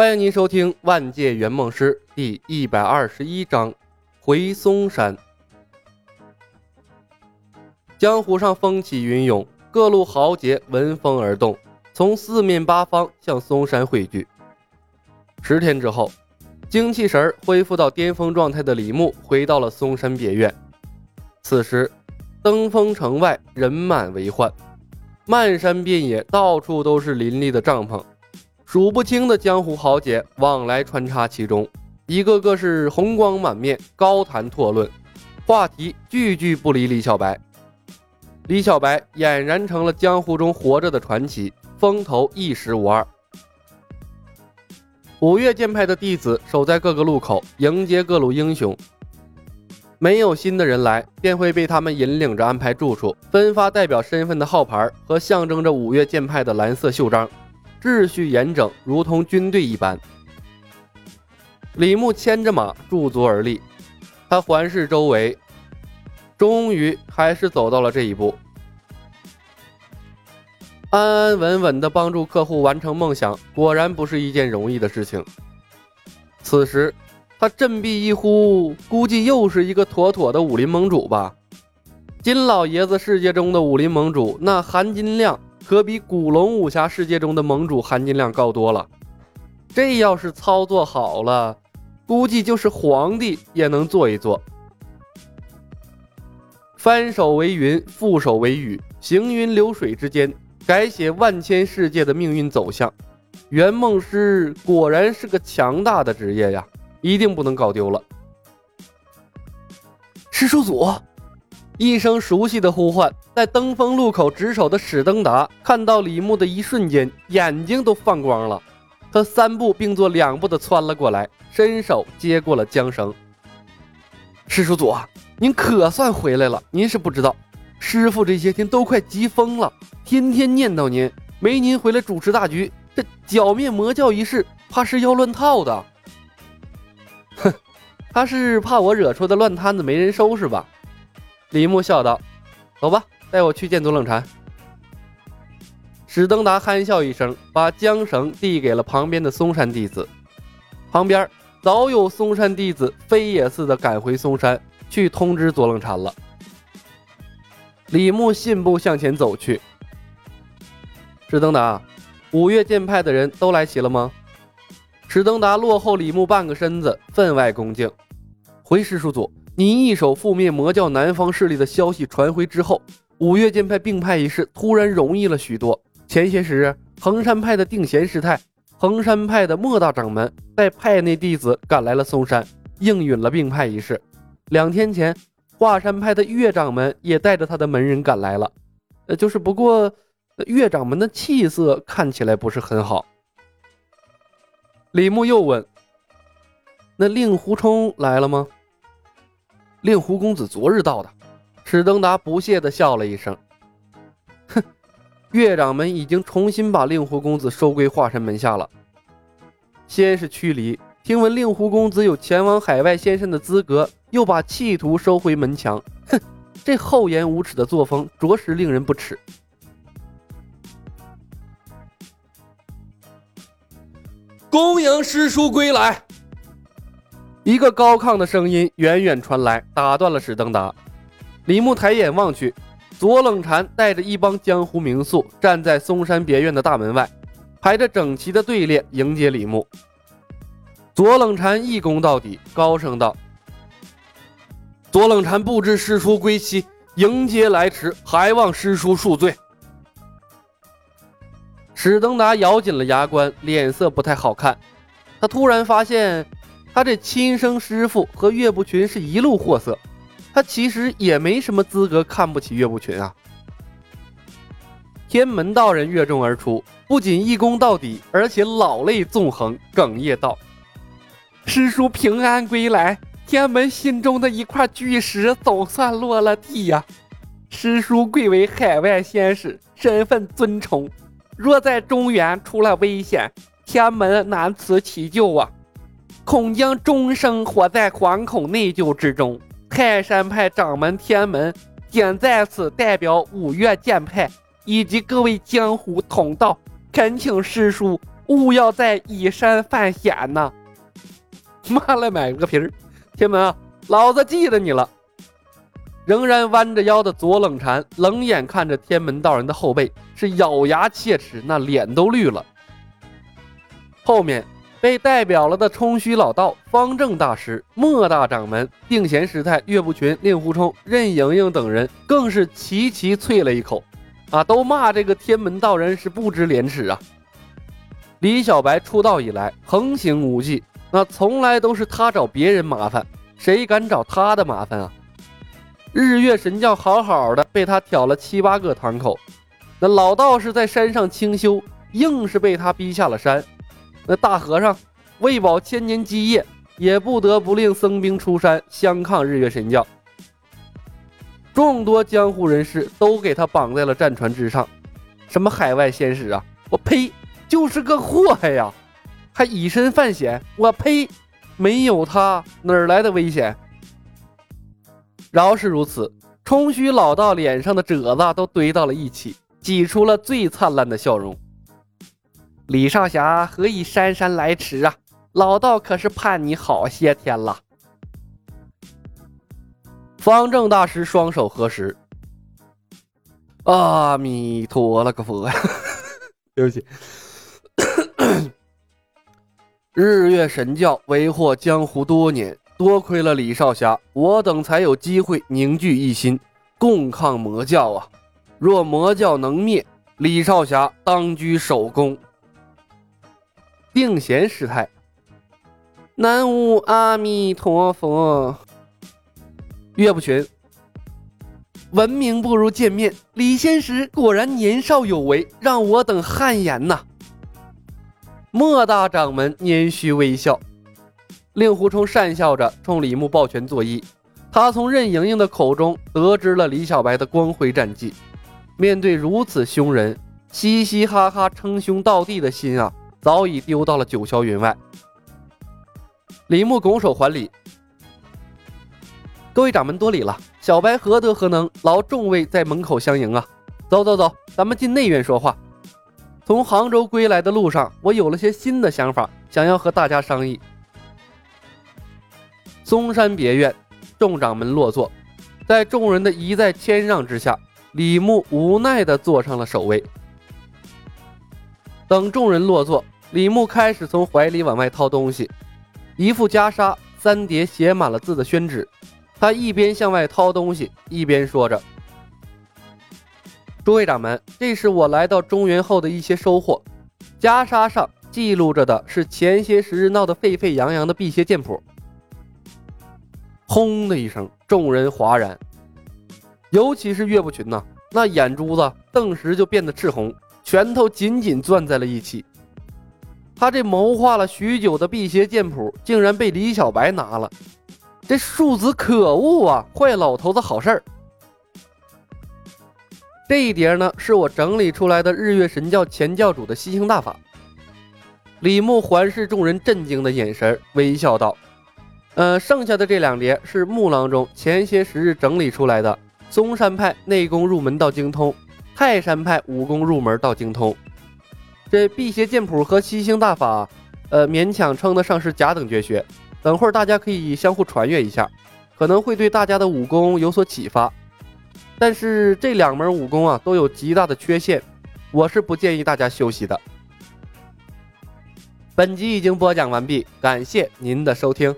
欢迎您收听《万界圆梦师》第一百二十一章《回嵩山》。江湖上风起云涌，各路豪杰闻风而动，从四面八方向嵩山汇聚。十天之后，精气神恢复到巅峰状态的李牧回到了嵩山别院。此时，登封城外人满为患，漫山遍野，到处都是林立的帐篷。数不清的江湖豪杰往来穿插其中，一个个是红光满面，高谈阔论，话题句句不离李小白。李小白俨然成了江湖中活着的传奇，风头一时无二。五岳剑派的弟子守在各个路口，迎接各路英雄。没有新的人来，便会被他们引领着安排住处，分发代表身份的号牌和象征着五岳剑派的蓝色袖章。秩序严整，如同军队一般。李牧牵着马驻足而立，他环视周围，终于还是走到了这一步。安安稳稳地帮助客户完成梦想，果然不是一件容易的事情。此时，他振臂一呼，估计又是一个妥妥的武林盟主吧。金老爷子世界中的武林盟主，那含金量。可比古龙武侠世界中的盟主含金量高多了。这要是操作好了，估计就是皇帝也能做一做。翻手为云，覆手为雨，行云流水之间，改写万千世界的命运走向。圆梦师果然是个强大的职业呀，一定不能搞丢了。师叔祖。一声熟悉的呼唤，在登峰路口值守的史登达看到李牧的一瞬间，眼睛都放光了。他三步并作两步的窜了过来，伸手接过了缰绳。师叔祖，您可算回来了。您是不知道，师傅这些天都快急疯了，天天念叨您，没您回来主持大局，这剿灭魔教一事怕是要乱套的。哼，他是怕我惹出的乱摊子没人收拾吧？李牧笑道：“走吧，带我去见左冷禅。”史登达憨笑一声，把缰绳递给了旁边的嵩山弟子。旁边早有嵩山弟子飞也似的赶回嵩山，去通知左冷禅了。李牧信步向前走去。史登达，五岳剑派的人都来齐了吗？史登达落后李牧半个身子，分外恭敬。回师叔祖。你一手覆灭魔教南方势力的消息传回之后，五岳剑派并派一事突然容易了许多。前些时日，衡山派的定贤师太、衡山派的莫大掌门带派内弟子赶来了嵩山，应允了并派一事。两天前，华山派的岳掌门也带着他的门人赶来了。呃，就是不过，岳掌门的气色看起来不是很好。李牧又问：“那令狐冲来了吗？”令狐公子昨日到的，史登达不屑地笑了一声：“哼，岳掌门已经重新把令狐公子收归华山门下了。先是驱离，听闻令狐公子有前往海外仙山的资格，又把企图收回门墙。哼，这厚颜无耻的作风，着实令人不齿。”恭迎师叔归来。一个高亢的声音远远传来，打断了史登达。李牧抬眼望去，左冷禅带着一帮江湖名宿站在嵩山别院的大门外，排着整齐的队列迎接李牧。左冷禅一躬到底，高声道：“左冷禅不知师叔归期，迎接来迟，还望师叔恕罪。”史登达咬紧了牙关，脸色不太好看。他突然发现。他这亲生师傅和岳不群是一路货色，他其实也没什么资格看不起岳不群啊。天门道人越众而出，不仅一躬到底，而且老泪纵横，哽咽道：“师叔平安归来，天门心中的一块巨石总算落了地呀！师叔贵为海外仙使，身份尊崇，若在中原出了危险，天门难辞其咎啊！”恐将终生活在惶恐内疚之中。泰山派掌门天门仅在此代表五岳剑派以及各位江湖同道，恳请师叔勿要再以身犯险呐！妈了买个皮儿！天门啊，老子记得你了。仍然弯着腰的左冷禅冷眼看着天门道人的后背，是咬牙切齿，那脸都绿了。后面被代表了的冲虚老道、方正大师、莫大掌门、定闲师太、岳不群、令狐冲、任盈盈等人，更是齐齐啐了一口，啊，都骂这个天门道人是不知廉耻啊！李小白出道以来横行无忌，那从来都是他找别人麻烦，谁敢找他的麻烦啊？日月神教好好的，被他挑了七八个堂口。那老道士在山上清修，硬是被他逼下了山。那大和尚为保千年基业，也不得不令僧兵出山相抗日月神教。众多江湖人士都给他绑在了战船之上。什么海外仙使啊！我呸，就是个祸害呀！还以身犯险！我呸，没有他哪来的危险？饶是如此，冲虚老道脸上的褶子都堆到了一起，挤出了最灿烂的笑容。李少侠何以姗姗来迟啊？老道可是盼你好些天了。方正大师双手合十，阿弥陀了个佛呀！对不起，日月神教为祸江湖多年。多亏了李少侠，我等才有机会凝聚一心，共抗魔教啊！若魔教能灭，李少侠当居首功。定闲师太，南无阿弥陀佛。岳不群，闻名不如见面，李仙石果然年少有为，让我等汗颜呐。莫大掌门拈须微笑。令狐冲讪笑着冲李牧抱拳作揖，他从任盈盈的口中得知了李小白的光辉战绩。面对如此凶人，嘻嘻哈哈称兄道弟的心啊，早已丢到了九霄云外。李牧拱手还礼：“各位掌门多礼了，小白何德何能，劳众位在门口相迎啊！走走走，咱们进内院说话。从杭州归来的路上，我有了些新的想法，想要和大家商议。”嵩山别院，众掌门落座，在众人的一再谦让之下，李牧无奈地坐上了首位。等众人落座，李牧开始从怀里往外掏东西，一副袈裟，三叠写满了字的宣纸。他一边向外掏东西，一边说着：“诸位掌门，这是我来到中原后的一些收获。袈裟上记录着的是前些时日闹得沸沸扬扬的辟邪剑谱。”轰的一声，众人哗然，尤其是岳不群呐，那眼珠子顿时就变得赤红，拳头紧紧攥在了一起。他这谋划了许久的辟邪剑谱，竟然被李小白拿了，这庶子可恶啊，坏老头子好事儿。这一叠呢，是我整理出来的日月神教前教主的吸星大法。李牧环视众人震惊的眼神，微笑道。呃，剩下的这两叠是木郎中前些时日整理出来的。嵩山派内功入门到精通，泰山派武功入门到精通。这辟邪剑谱和七星大法，呃，勉强称得上是甲等绝学。等会儿大家可以相互传阅一下，可能会对大家的武功有所启发。但是这两门武功啊，都有极大的缺陷，我是不建议大家修习的。本集已经播讲完毕，感谢您的收听。